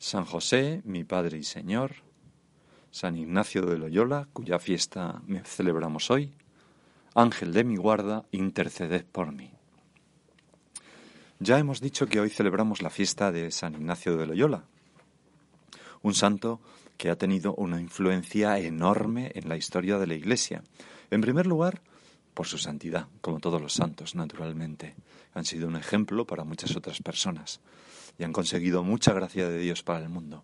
San José, mi Padre y Señor, San Ignacio de Loyola, cuya fiesta celebramos hoy, Ángel de mi guarda, interceded por mí. Ya hemos dicho que hoy celebramos la fiesta de San Ignacio de Loyola, un santo que ha tenido una influencia enorme en la historia de la Iglesia. En primer lugar, por su santidad, como todos los santos, naturalmente. Han sido un ejemplo para muchas otras personas y han conseguido mucha gracia de Dios para el mundo.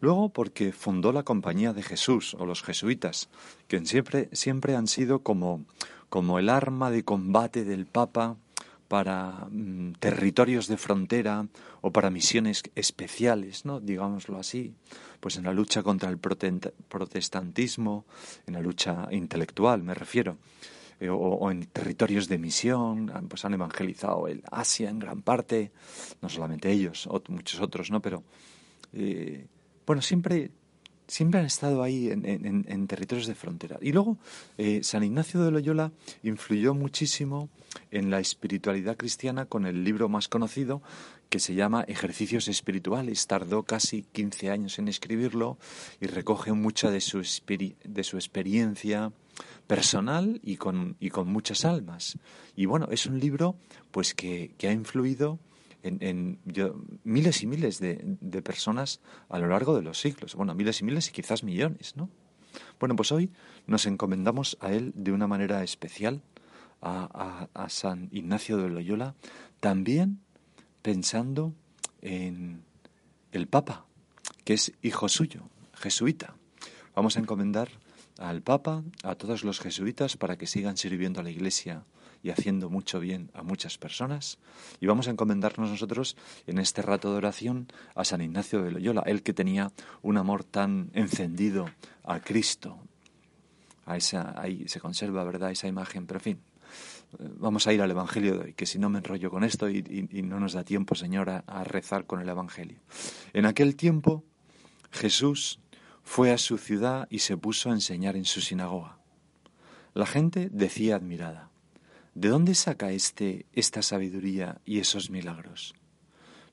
Luego porque fundó la Compañía de Jesús o los jesuitas, que siempre, siempre han sido como, como el arma de combate del Papa para mm, territorios de frontera o para misiones especiales, ¿no? digámoslo así, pues en la lucha contra el protestantismo, en la lucha intelectual me refiero. Eh, o, en territorios de misión, pues han evangelizado el Asia en gran parte, no solamente ellos, muchos otros, ¿no? Pero, eh, bueno, siempre, siempre han estado ahí en, territorios de frontera. Y luego, eh, San Ignacio de Loyola influyó muchísimo en la espiritualidad cristiana con el libro más conocido, que se llama Ejercicios Espirituales. Tardó casi 15 años en escribirlo y recoge mucha de su, de su experiencia personal y con, y con muchas almas. Y bueno, es un libro pues que, que ha influido en, en miles y miles de, de, personas a lo largo de los siglos. Bueno, miles y miles y quizás millones, ¿no? Bueno, pues hoy nos encomendamos a él de una manera especial, a, a, a San Ignacio de Loyola, también pensando en el Papa, que es hijo suyo, jesuita. Vamos a encomendar al Papa, a todos los jesuitas, para que sigan sirviendo a la Iglesia y haciendo mucho bien a muchas personas. Y vamos a encomendarnos nosotros en este rato de oración a San Ignacio de Loyola, él que tenía un amor tan encendido a Cristo. Esa, ahí se conserva, ¿verdad?, esa imagen, pero en fin. Vamos a ir al Evangelio de hoy, que si no me enrollo con esto y, no nos da tiempo, Señor, a rezar con el Evangelio. En aquel tiempo, Jesús fue a su ciudad y se puso a enseñar en su sinagoga. La gente decía admirada, ¿de dónde saca este esta sabiduría y esos milagros?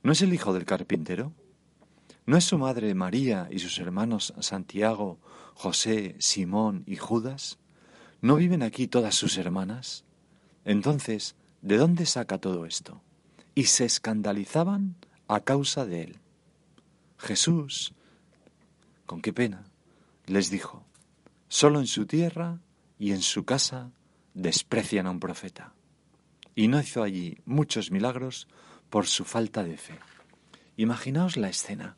¿No es el hijo del carpintero? ¿No es su madre María y sus hermanos Santiago, José, Simón y Judas? ¿No viven aquí todas sus hermanas? Entonces, ¿de dónde saca todo esto? Y se escandalizaban a causa de él. Jesús, con qué pena, les dijo, solo en su tierra y en su casa desprecian a un profeta. Y no hizo allí muchos milagros por su falta de fe. Imaginaos la escena.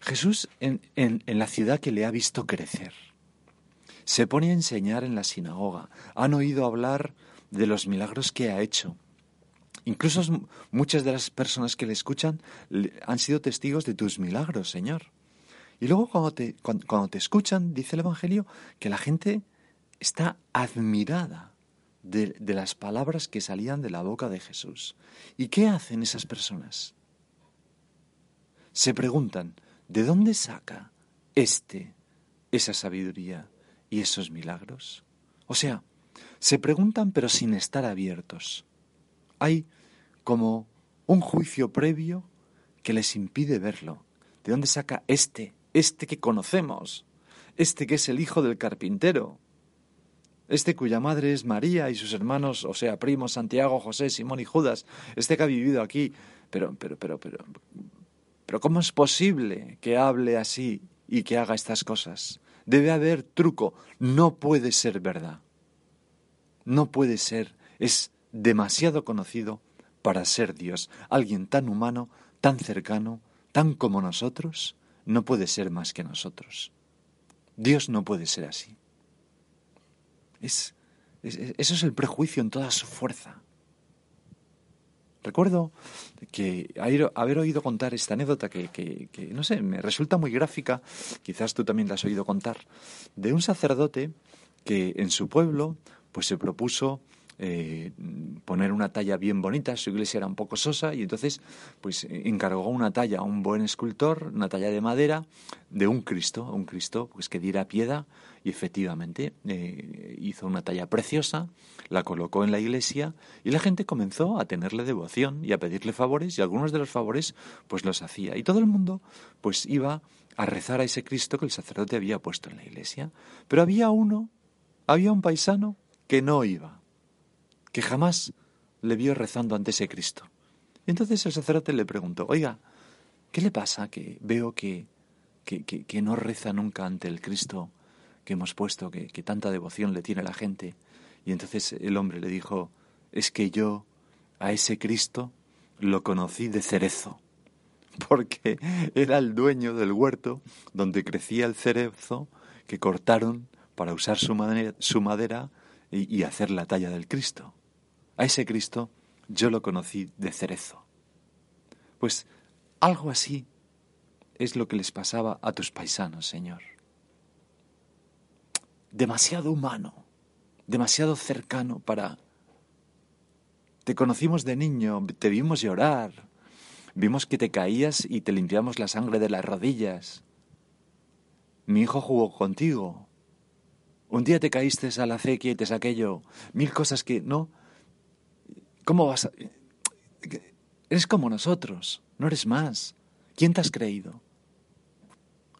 Jesús en, en, la ciudad que le ha visto crecer. Se pone a enseñar en la sinagoga. Han oído hablar de los milagros que ha hecho. Incluso muchas de las personas que le escuchan han sido testigos de tus milagros, Señor. Y luego cuando te, cuando, te escuchan, dice el Evangelio, que la gente está admirada de, de, las palabras que salían de la boca de Jesús. ¿Y qué hacen esas personas? Se preguntan, ¿de dónde saca este esa sabiduría y esos milagros? O sea, se preguntan pero sin estar abiertos. Hay como un juicio previo que les impide verlo. ¿De dónde saca este este que conocemos, este que es el hijo del carpintero, este cuya madre es María y sus hermanos, o sea, primos Santiago, José, Simón y Judas, este que ha vivido aquí, pero, pero, pero, pero, pero ¿cómo es posible que hable así y que haga estas cosas? Debe haber truco. No puede ser verdad. No puede ser. Es demasiado conocido para ser Dios. Alguien tan humano, tan cercano, tan como nosotros, no puede ser más que nosotros. Dios no puede ser así. Es, eso es el prejuicio en toda su fuerza. Recuerdo que haber oído contar esta anécdota que, que, no sé, me resulta muy gráfica, quizás tú también la has oído contar, de un sacerdote que en su pueblo pues se propuso eh, poner una talla bien bonita, su iglesia era un poco sosa y entonces pues encargó una talla a un buen escultor, una talla de madera de un Cristo, un Cristo pues que diera piedad y efectivamente eh, hizo una talla preciosa, la colocó en la iglesia y la gente comenzó a tenerle devoción y a pedirle favores y algunos de los favores pues los hacía. Y todo el mundo pues iba a rezar a ese Cristo que el sacerdote había puesto en la iglesia, pero había uno, había un paisano que no iba que jamás le vio rezando ante ese Cristo. Y entonces el sacerdote le preguntó, oiga, ¿qué le pasa que veo que, que, no reza nunca ante el Cristo que hemos puesto, que, tanta devoción le tiene la gente? Y entonces el hombre le dijo, es que yo a ese Cristo lo conocí de cerezo, porque era el dueño del huerto donde crecía el cerezo que cortaron para usar su madera y hacer la talla del Cristo. A ese Cristo yo lo conocí de cerezo. Pues algo así es lo que les pasaba a tus paisanos, Señor. Demasiado humano, demasiado cercano para... Te conocimos de niño, te vimos llorar, vimos que te caías y te limpiamos la sangre de las rodillas. Mi hijo jugó contigo. Un día te caíste a la acequia y te saqué yo. Mil cosas que no, ¿Cómo vas a...? Eres como nosotros, no eres más. ¿Quién te has creído?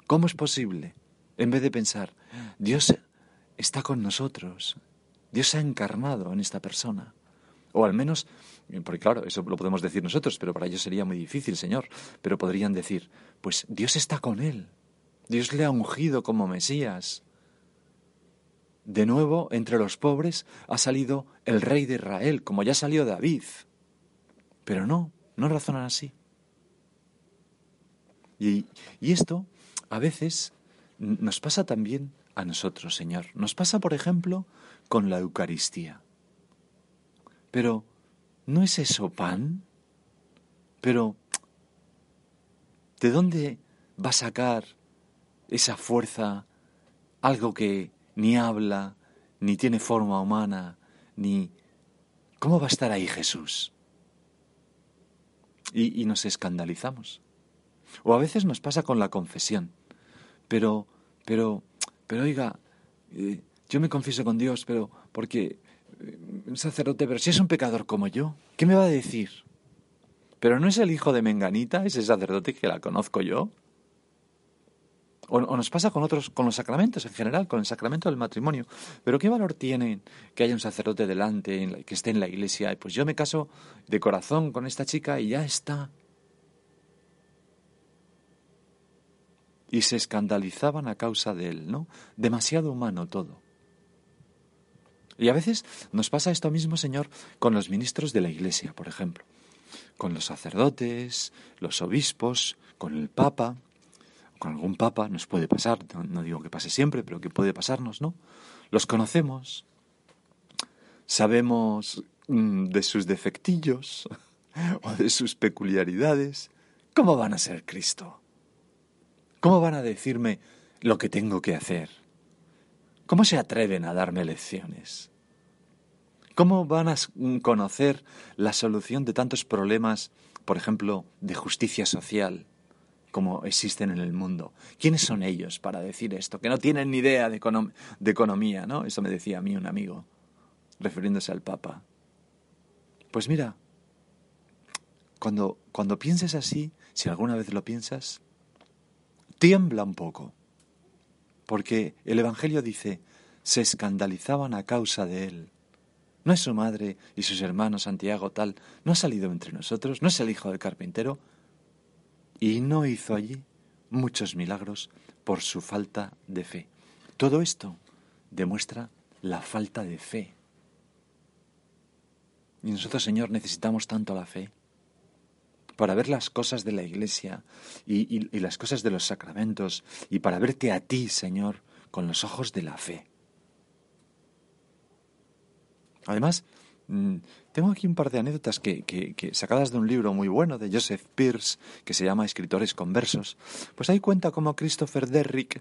¿Cómo es posible? En vez de pensar, Dios está con nosotros, Dios se ha encarnado en esta persona. O al menos, porque claro, eso lo podemos decir nosotros, pero para ellos sería muy difícil, Señor. Pero podrían decir, pues Dios está con él. Dios le ha ungido como Mesías. De nuevo, entre los pobres ha salido el rey de Israel, como ya salió David. Pero no, no razonan así. Y, y esto a veces nos pasa también a nosotros, Señor. Nos pasa, por ejemplo, con la Eucaristía. Pero, ¿no es eso pan? Pero, ¿de dónde va a sacar esa fuerza algo que ni habla, ni tiene forma humana, ni... ¿Cómo va a estar ahí Jesús? Y, nos escandalizamos. O a veces nos pasa con la confesión. Pero, pero, pero oiga, eh, yo me confieso con Dios, pero porque eh, un sacerdote, pero si es un pecador como yo, ¿qué me va a decir? Pero no es el hijo de Menganita, ese sacerdote que la conozco yo. O, nos pasa con otros, con los sacramentos en general, con el sacramento del matrimonio. Pero ¿qué valor tiene que haya un sacerdote delante, que esté en la iglesia? Pues yo me caso de corazón con esta chica y ya está. Y se escandalizaban a causa de él, ¿no? Demasiado humano todo. Y a veces nos pasa esto mismo, Señor, con los ministros de la Iglesia, por ejemplo, con los sacerdotes, los obispos, con el Papa con algún papa, nos puede pasar, no, digo que pase siempre, pero que puede pasarnos, ¿no? Los conocemos, sabemos mm, de sus defectillos o de sus peculiaridades. ¿Cómo van a ser Cristo? ¿Cómo van a decirme lo que tengo que hacer? ¿Cómo se atreven a darme lecciones? ¿Cómo van a conocer la solución de tantos problemas, por ejemplo, de justicia social, como existen en el mundo. ¿Quiénes son ellos para decir esto? Que no tienen ni idea de, de economía, ¿no? Eso me decía a mí un amigo, refiriéndose al Papa. Pues mira, cuando, cuando pienses así, si alguna vez lo piensas, tiembla un poco, porque el Evangelio dice, se escandalizaban a causa de él. ¿No es su madre y sus hermanos Santiago tal? ¿No ha salido entre nosotros? ¿No es el hijo del carpintero? Y no hizo allí muchos milagros por su falta de fe. Todo esto demuestra la falta de fe. Y nosotros, Señor, necesitamos tanto la fe para ver las cosas de la iglesia y, las cosas de los sacramentos y para verte a ti, Señor, con los ojos de la fe. Además, tengo aquí un par de anécdotas que, sacadas de un libro muy bueno de Joseph Pierce que se llama Escritores conversos. Pues ahí cuenta cómo Christopher Derrick,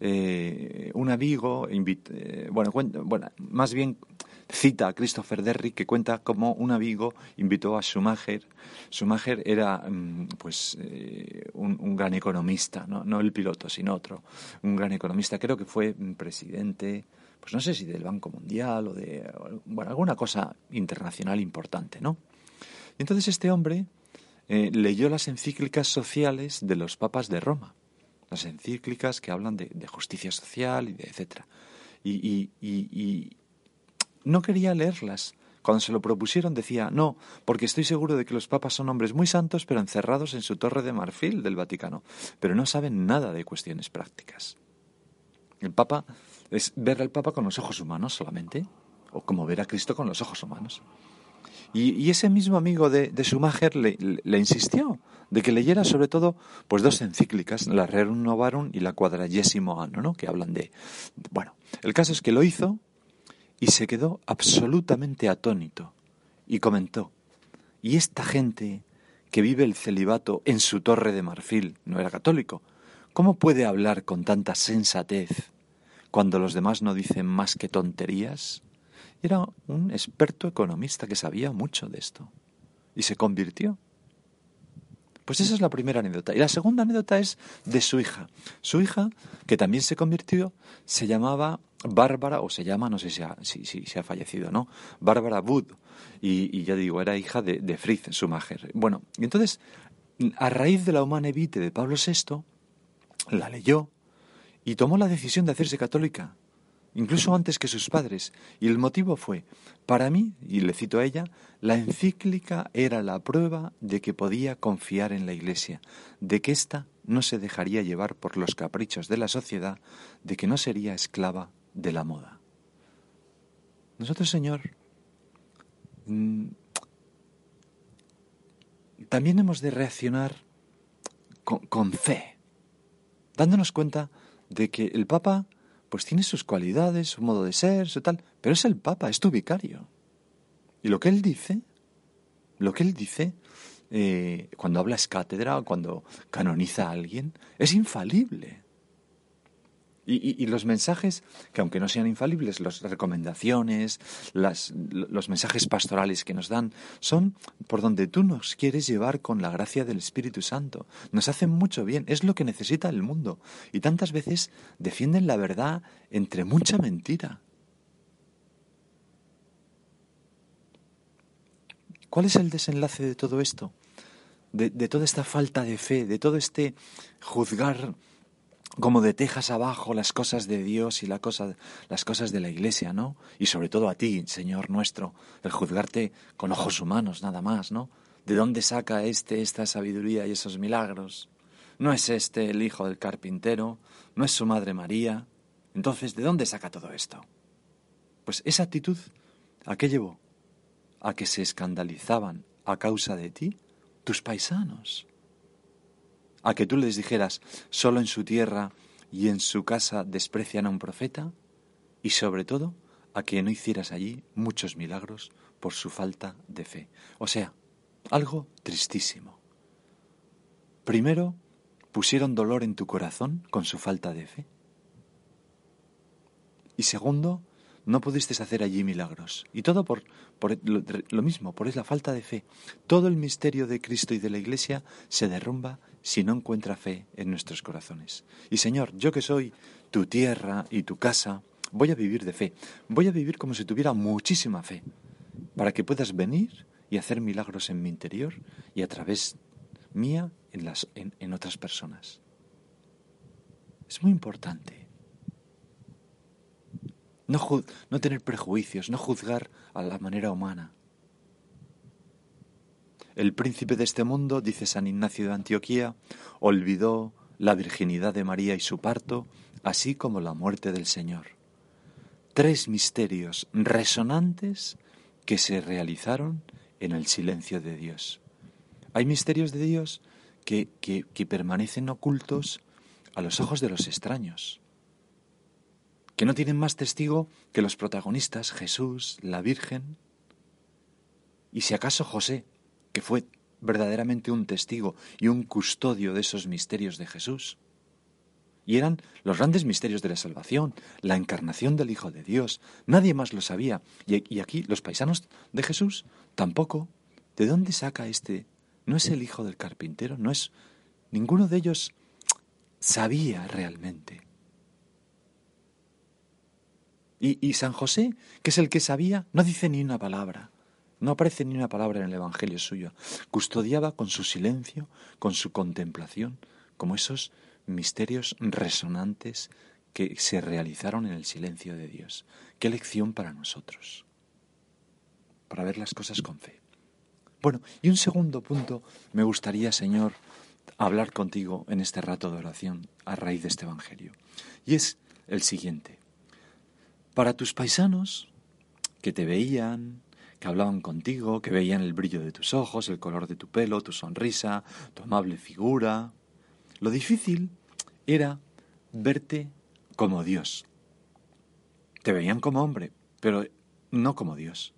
eh, un amigo, eh, bueno, bueno, más bien cita a Christopher Derrick que cuenta cómo un amigo invitó a Schumacher. Schumacher era mm, pues eh, un, gran economista, ¿no? no el piloto, sino otro, un gran economista. Creo que fue presidente, pues no sé si del Banco Mundial o de bueno, alguna cosa internacional importante, ¿no? Y entonces este hombre eh, leyó las encíclicas sociales de los papas de Roma, las encíclicas que hablan de, justicia social y de etcétera. y, no quería leerlas. Cuando se lo propusieron decía, no, porque estoy seguro de que los papas son hombres muy santos, pero encerrados en su torre de marfil del Vaticano, pero no saben nada de cuestiones prácticas. El papa es ver al papa con los ojos humanos solamente, o como ver a Cristo con los ojos humanos. Y, ese mismo amigo de, de Schumacher le, insistió de que leyera sobre todo pues dos encíclicas, la Rerum Novarum y la Quadragesimo Anno, ¿no? que hablan de... Bueno, el caso es que lo hizo y se quedó absolutamente atónito y comentó, ¿y esta gente que vive el celibato en su torre de marfil no era católico? ¿Cómo puede hablar con tanta sensatez cuando los demás no dicen más que tonterías? Era un experto economista que sabía mucho de esto y se convirtió. Pues esa es la primera anécdota. Y la segunda anécdota es de su hija. Su hija, que también se convirtió, se llamaba Bárbara, o se llama, no sé si ha, si, ha fallecido, ¿no? Bárbara Wood. Y, ya digo, era hija de, de Fritz Schumacher. Bueno, y entonces, a raíz de la Humane Vitae de Pablo VI, la leyó y tomó la decisión de hacerse católica, incluso antes que sus padres. Y el motivo fue, para mí, y le cito a ella, la encíclica era la prueba de que podía confiar en la Iglesia, de que ésta no se dejaría llevar por los caprichos de la sociedad, de que no sería esclava de la moda. Nosotros, Señor, mm, también hemos de reaccionar con, fe, dándonos cuenta de que el Papa pues tiene sus cualidades, su modo de ser, su tal, pero es el Papa, es tu vicario. Y lo que él dice, lo que él dice, eh, cuando habla es cátedra o cuando canoniza a alguien, es infalible. Y, los mensajes, que aunque no sean infalibles, las recomendaciones, los mensajes pastorales que nos dan, son por donde tú nos quieres llevar con la gracia del Espíritu Santo. Nos hacen mucho bien, es lo que necesita el mundo. Y tantas veces defienden la verdad entre mucha mentira. ¿Cuál es el desenlace de todo esto? De, toda esta falta de fe, de todo este juzgar como de tejas abajo las cosas de Dios y la las cosas de la Iglesia, ¿no? Y sobre todo a ti, Señor nuestro, el juzgarte con ojos humanos, nada más, ¿no? ¿De dónde saca este esta sabiduría y esos milagros? ¿No es este el hijo del carpintero? ¿No es su madre María? Entonces, ¿de dónde saca todo esto? Pues esa actitud, ¿a qué llevó? A que se escandalizaban a causa de ti tus paisanos a que tú les dijeras, solo en su tierra y en su casa desprecian a un profeta, y sobre todo a que no hicieras allí muchos milagros por su falta de fe. O sea, algo tristísimo. Primero, pusieron dolor en tu corazón con su falta de fe. Y segundo, no pudiste hacer allí milagros. Y todo por, por lo, lo, mismo, por la falta de fe. Todo el misterio de Cristo y de la Iglesia se derrumba si no encuentra fe en nuestros corazones. Y Señor, yo que soy tu tierra y tu casa, voy a vivir de fe, voy a vivir como si tuviera muchísima fe, para que puedas venir y hacer milagros en mi interior y a través mía en, otras personas. Es muy importante. No tener prejuicios, no juzgar a la manera humana. El príncipe de este mundo, dice San Ignacio de Antioquía, olvidó la virginidad de María y su parto, así como la muerte del Señor. Tres misterios resonantes que se realizaron en el silencio de Dios. Hay misterios de Dios que, que, permanecen ocultos a los ojos de los extraños, que no tienen más testigo que los protagonistas, Jesús, la Virgen, y si acaso José, que fue verdaderamente un testigo y un custodio de esos misterios de Jesús. Y eran los grandes misterios de la salvación, la encarnación del Hijo de Dios. Nadie más lo sabía. Y, aquí los paisanos de Jesús tampoco. ¿De dónde saca este? ¿No es el hijo del carpintero? ¿No es? Ninguno de ellos sabía realmente. Y, y San José, que es el que sabía, no dice ni una palabra. No aparece ni una palabra en el Evangelio suyo. Custodiaba con su silencio, con su contemplación, como esos misterios resonantes que se realizaron en el silencio de Dios. Qué lección para nosotros, para ver las cosas con fe. Bueno, y un segundo punto me gustaría, Señor, hablar contigo en este rato de oración a raíz de este Evangelio. Y es el siguiente. Para tus paisanos que te veían, que hablaban contigo, que veían el brillo de tus ojos, el color de tu pelo, tu sonrisa, tu amable figura. Lo difícil era verte como Dios. Te veían como hombre, pero no como Dios.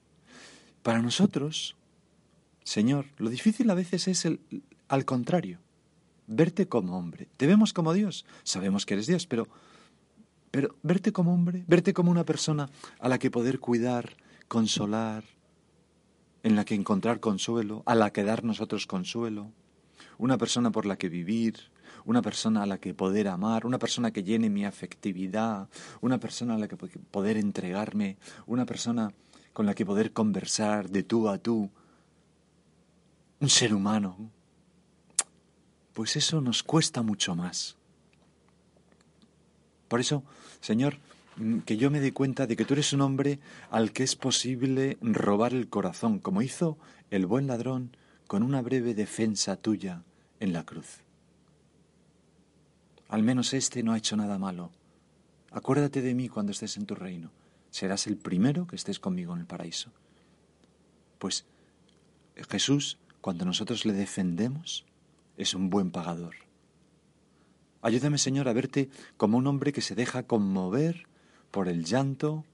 Para nosotros, Señor, lo difícil a veces es el, al contrario, verte como hombre. Te vemos como Dios, sabemos que eres Dios, pero, pero verte como hombre, verte como una persona a la que poder cuidar, consolar, en la que encontrar consuelo, a la que dar nosotros consuelo, una persona por la que vivir, una persona a la que poder amar, una persona que llene mi afectividad, una persona a la que poder entregarme, una persona con la que poder conversar de tú a tú, un ser humano, pues eso nos cuesta mucho más. Por eso, Señor, que yo me dé cuenta de que tú eres un hombre al que es posible robar el corazón, como hizo el buen ladrón con una breve defensa tuya en la cruz. Al menos este no ha hecho nada malo. Acuérdate de mí cuando estés en tu reino. Serás el primero que estés conmigo en el paraíso. Pues Jesús, cuando nosotros le defendemos, es un buen pagador. Ayúdame, Señor, a verte como un hombre que se deja conmover por el llanto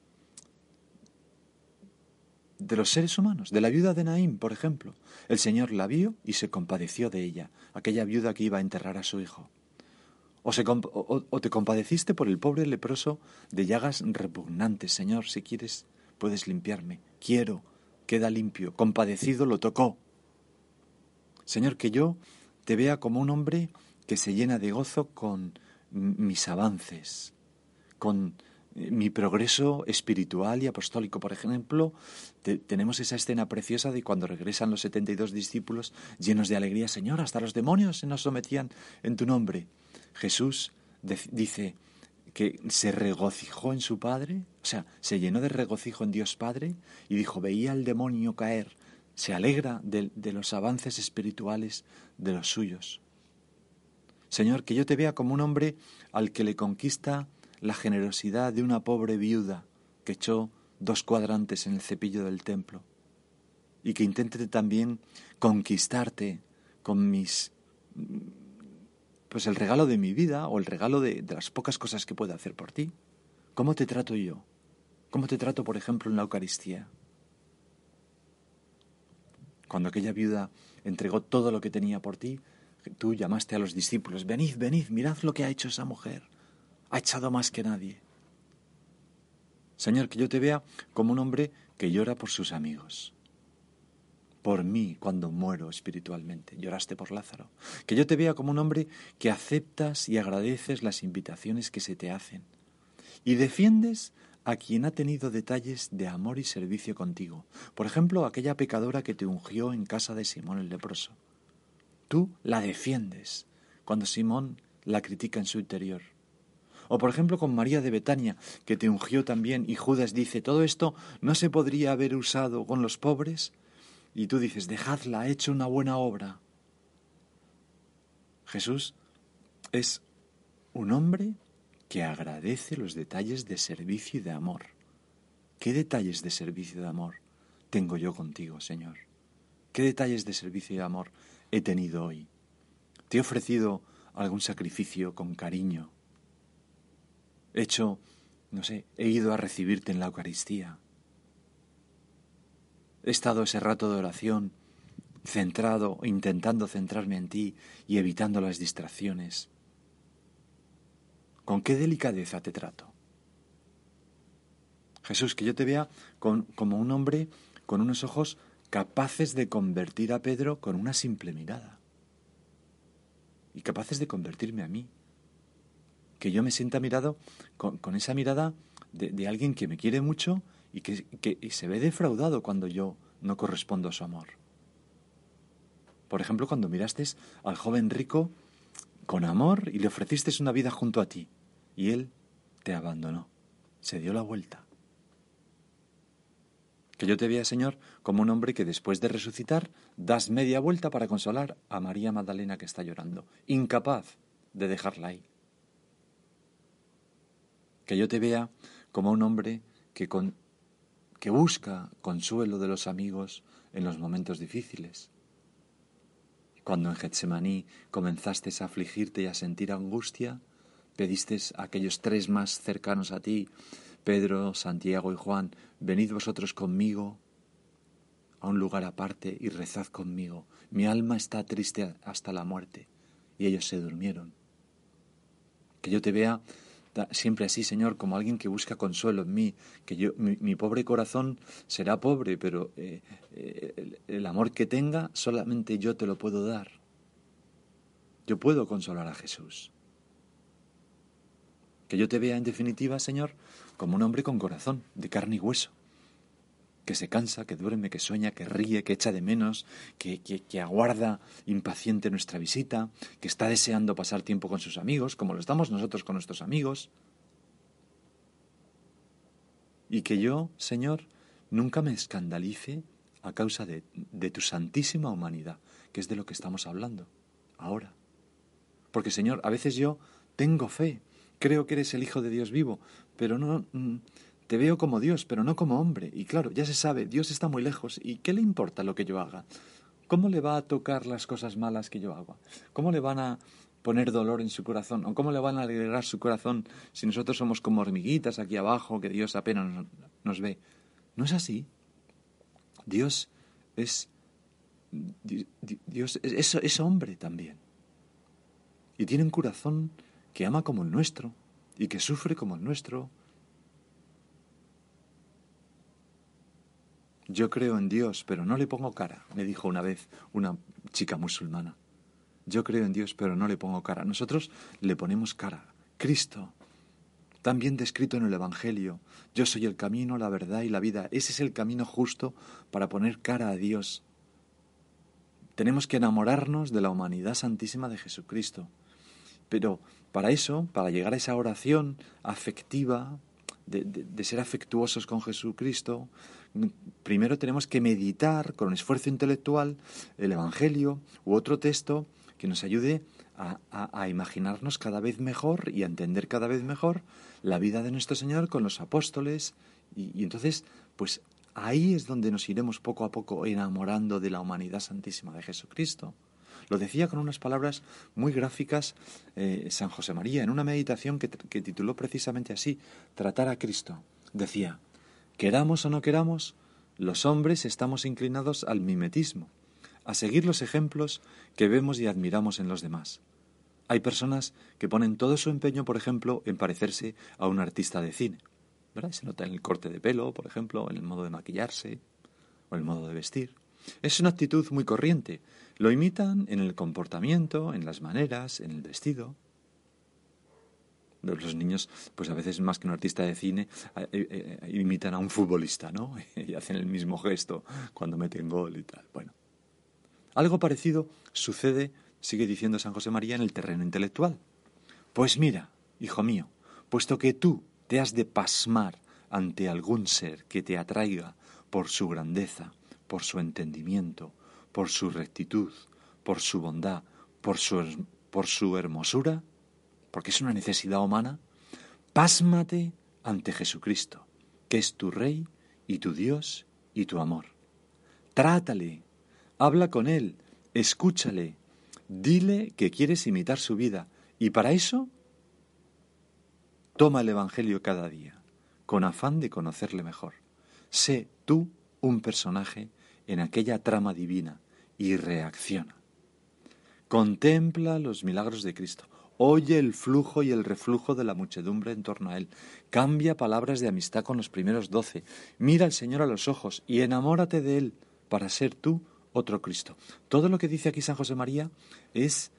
de los seres humanos, de la viuda de Naín, por ejemplo. El Señor la vio y se compadeció de ella, aquella viuda que iba a enterrar a su hijo. O, o, te compadeciste por el pobre leproso de llagas repugnantes. Señor, si quieres, puedes limpiarme. Quiero, queda limpio. Compadecido lo tocó. Señor, que yo te vea como un hombre que se llena de gozo con mis avances, con mi progreso espiritual y apostólico. Por ejemplo, tenemos esa escena preciosa de cuando regresan los 72 discípulos llenos de alegría, Señor, hasta los demonios se nos sometían en tu nombre. Jesús dice que se regocijó en su Padre, o sea, se llenó de regocijo en Dios Padre y dijo, veía al demonio caer, se alegra de los avances espirituales de los suyos. Señor, que yo te vea como un hombre al que le conquista la generosidad de una pobre viuda que echó dos cuadrantes en el cepillo del templo y que intente también conquistarte con mis pues el regalo de mi vida o el regalo de, de las pocas cosas que puedo hacer por ti. ¿Cómo te trato yo? ¿Cómo te trato, por ejemplo, en la Eucaristía? Cuando aquella viuda entregó todo lo que tenía por ti, tú llamaste a los discípulos, venid, venid, mirad lo que ha hecho esa mujer ha echado más que nadie. Señor, que yo te vea como un hombre que llora por sus amigos. Por mí cuando muero espiritualmente. Lloraste por Lázaro. Que yo te vea como un hombre que aceptas y agradeces las invitaciones que se te hacen. Y defiendes a quien ha tenido detalles de amor y servicio contigo. Por ejemplo, aquella pecadora que te ungió en casa de Simón el leproso. Tú la defiendes cuando Simón la critica en su interior. O por ejemplo con María de Betania, que te ungió también, y Judas dice, todo esto no se podría haber usado con los pobres. y tú dices, dejadla, he hecho una buena obra. Jesús es un hombre que agradece los detalles de servicio y de amor. ¿Qué detalles de servicio y de amor tengo yo contigo, Señor? ¿Qué detalles de servicio y de amor he tenido hoy? ¿Te he ofrecido algún sacrificio con cariño? He hecho, no sé, he ido a recibirte en la Eucaristía. He estado ese rato de oración centrado, intentando centrarme en ti y evitando las distracciones. ¿Con qué delicadeza te trato? Jesús, que yo te vea como un hombre con unos ojos capaces de convertir a Pedro con una simple mirada. Y capaces de convertirme a mí. Que yo me sienta mirado con, esa mirada de, alguien que me quiere mucho y que, que se ve defraudado cuando yo no correspondo a su amor. Por ejemplo, cuando miraste al joven rico con amor y le ofreciste una vida junto a ti, y él te abandonó, se dio la vuelta. Que yo te vea, Señor, como un hombre que después de resucitar das media vuelta para consolar a María Magdalena que está llorando, incapaz de dejarla ahí. Que yo te vea como un hombre que, busca consuelo de los amigos en los momentos difíciles. Cuando en Getsemaní comenzaste a afligirte y a sentir angustia, pediste a aquellos tres más cercanos a ti, Pedro, Santiago y Juan, venid vosotros conmigo a un lugar aparte y rezad conmigo. Mi alma está triste hasta la muerte. Y ellos se durmieron. Que yo te vea siempre así, Señor, como alguien que busca consuelo en mí, que yo, mi, pobre corazón será pobre, pero eh, eh, el amor que tenga solamente yo te lo puedo dar. Yo puedo consolar a Jesús. Que yo te vea en definitiva, Señor, como un hombre con corazón, de carne y hueso, que se cansa, que duerme, que sueña, que ríe, que echa de menos, que, que, aguarda impaciente nuestra visita, que está deseando pasar tiempo con sus amigos, como lo estamos nosotros con nuestros amigos. Y que yo, Señor, nunca me escandalice a causa de, de tu santísima humanidad, que es de lo que estamos hablando ahora. Porque, Señor, a veces yo tengo fe, creo que eres el Hijo de Dios vivo, pero no... Mm, te veo como Dios, pero no como hombre. Y claro, ya se sabe, Dios está muy lejos. ¿Y qué le importa lo que yo haga? ¿Cómo le va a tocar las cosas malas que yo hago? ¿Cómo le van a poner dolor en su corazón? ¿O cómo le van a alegrar su corazón si nosotros somos como hormiguitas aquí abajo, que Dios apenas nos, ve? No es así. Dios es... Dios es, es hombre también. Y tiene un corazón que ama como el nuestro y que sufre como el nuestro. Yo creo en Dios, pero no le pongo cara, me dijo una vez una chica musulmana. Yo creo en Dios, pero no le pongo cara. Nosotros le ponemos cara. Cristo, también descrito en el Evangelio, yo soy el camino, la verdad y la vida. Ese es el camino justo para poner cara a Dios. Tenemos que enamorarnos de la humanidad santísima de Jesucristo. Pero para eso, para llegar a esa oración afectiva, de, ser afectuosos con Jesucristo, primero tenemos que meditar con esfuerzo intelectual el Evangelio u otro texto que nos ayude a, imaginarnos cada vez mejor y a entender cada vez mejor la vida de nuestro Señor con los apóstoles. y entonces, pues ahí es donde nos iremos poco a poco enamorando de la humanidad santísima de Jesucristo. Lo decía con unas palabras muy gráficas eh, San José María en una meditación que, que tituló precisamente así, Tratar a Cristo. Decía, queramos o no queramos, los hombres estamos inclinados al mimetismo, a seguir los ejemplos que vemos y admiramos en los demás. Hay personas que ponen todo su empeño, por ejemplo, en parecerse a un artista de cine. ¿verdad? Se nota en el corte de pelo, por ejemplo, en el modo de maquillarse o el modo de vestir. Es una actitud muy corriente. Lo imitan en el comportamiento, en las maneras, en el vestido. Los niños, pues a veces más que un artista de cine, eh, eh, imitan a un futbolista, ¿no? y hacen el mismo gesto cuando meten gol y tal. Bueno, algo parecido sucede, sigue diciendo San José María, en el terreno intelectual. Pues mira, hijo mío, puesto que tú te has de pasmar ante algún ser que te atraiga por su grandeza, por su entendimiento, por su rectitud, por su bondad, por su, por su hermosura, porque es una necesidad humana, pásmate ante Jesucristo, que es tu Rey y tu Dios y tu amor. Trátale, habla con Él, escúchale, dile que quieres imitar su vida y para eso toma el Evangelio cada día, con afán de conocerle mejor. Sé tú un personaje en aquella trama divina y reacciona. Contempla los milagros de Cristo. Oye el flujo y el reflujo de la muchedumbre en torno a Él. Cambia palabras de amistad con los primeros doce. Mira al Señor a los ojos y enamórate de Él para ser tú otro Cristo. Todo lo que dice aquí San José María es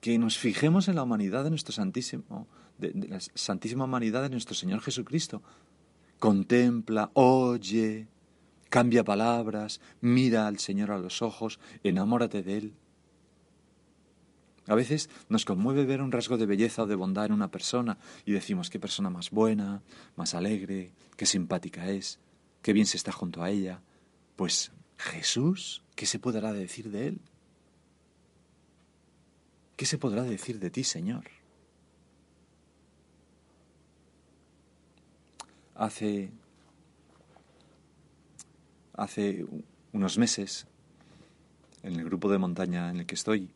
que nos fijemos en la humanidad de nuestro Santísimo, de, la Santísima Humanidad de nuestro Señor Jesucristo. Contempla, oye, cambia palabras, mira al Señor a los ojos, enamórate de Él. A veces nos conmueve ver un rasgo de belleza o de bondad en una persona y decimos qué persona más buena, más alegre, qué simpática es, qué bien se está junto a ella. Pues Jesús, ¿qué se podrá decir de él? ¿Qué se podrá decir de ti, Señor? Hace hace unos meses en el grupo de montaña en el que estoy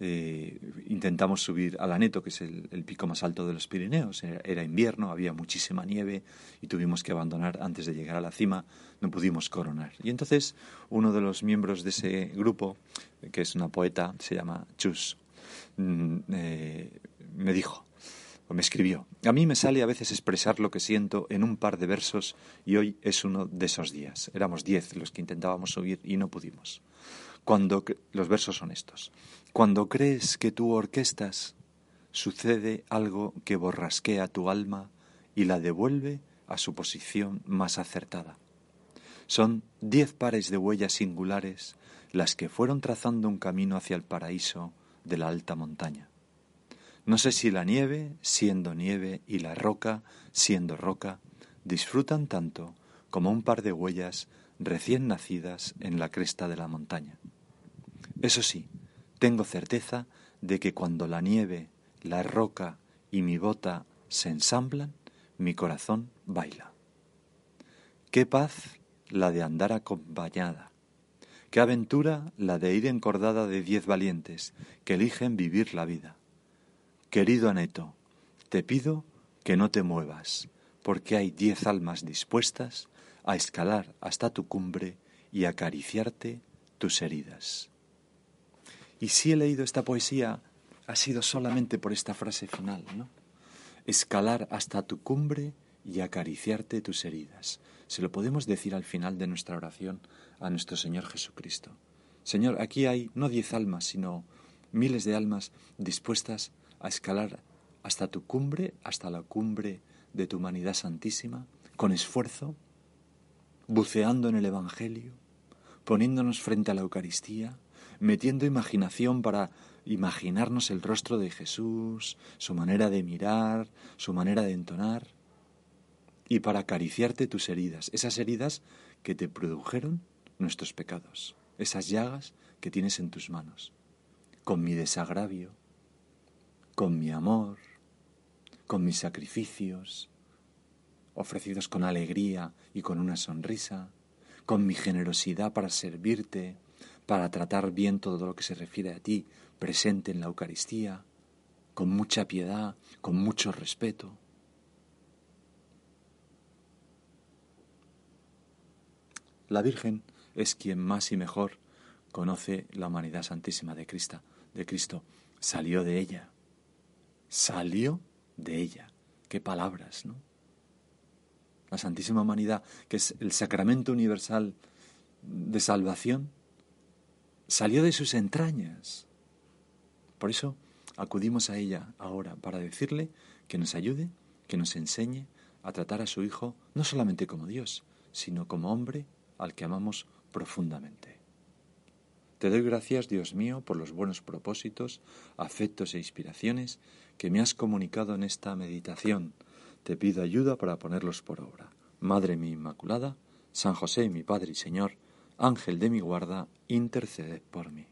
eh, intentamos subir al Aneto, que es el, pico más alto de los Pirineos. Era, invierno, había muchísima nieve y tuvimos que abandonar antes de llegar a la cima, no pudimos coronar. Y entonces uno de los miembros de ese grupo, que es una poeta, se llama Chus, mm, eh, me dijo, me escribió, a mí me sale a veces expresar lo que siento en un par de versos y hoy es uno de esos días. Éramos diez los que intentábamos subir y no pudimos. Cuando los versos son estos. Cuando crees que tú orquestas, sucede algo que borrasquea tu alma y la devuelve a su posición más acertada. Son diez pares de huellas singulares las que fueron trazando un camino hacia el paraíso de la alta montaña. No sé si la nieve, siendo nieve, y la roca, siendo roca, disfrutan tanto como un par de huellas recién nacidas en la cresta de la montaña. Eso sí, tengo certeza de que cuando la nieve, la roca y mi bota se ensamblan, mi corazón baila. Qué paz la de andar acompañada. Qué aventura la de ir encordada de diez valientes que eligen vivir la vida. Querido Aneto, te pido que no te muevas, porque hay diez almas dispuestas a escalar hasta tu cumbre y acariciarte tus heridas. Y si he leído esta poesía ha sido solamente por esta frase final, ¿no? Escalar hasta tu cumbre y acariciarte tus heridas. Se lo podemos decir al final de nuestra oración a nuestro Señor Jesucristo. Señor, aquí hay no diez almas, sino miles de almas dispuestas a escalar hasta tu cumbre, hasta la cumbre de tu humanidad santísima, con esfuerzo, buceando en el Evangelio, poniéndonos frente a la Eucaristía, metiendo imaginación para imaginarnos el rostro de Jesús, su manera de mirar, su manera de entonar, y para acariciarte tus heridas, esas heridas que te produjeron nuestros pecados, esas llagas que tienes en tus manos, con mi desagravio, con mi amor, con mis sacrificios, ofrecidos con alegría y con una sonrisa, con mi generosidad para servirte, para tratar bien todo lo que se refiere a ti, presente en la Eucaristía, con mucha piedad, con mucho respeto. La Virgen es quien más y mejor conoce la humanidad santísima de Cristo, de Cristo. Salió de ella. Salió de ella. Qué palabras, ¿no? La Santísima Humanidad, que es el sacramento universal de salvación, salió de sus entrañas. Por eso acudimos a ella ahora para decirle que nos ayude, que nos enseñe a tratar a su Hijo no solamente como Dios, sino como hombre al que amamos profundamente. Te doy gracias, Dios mío, por los buenos propósitos, afectos e inspiraciones que me has comunicado en esta meditación. Te pido ayuda para ponerlos por obra. Madre mi Inmaculada, San José, mi Padre y Señor, Ángel de mi guarda, intercede por mí.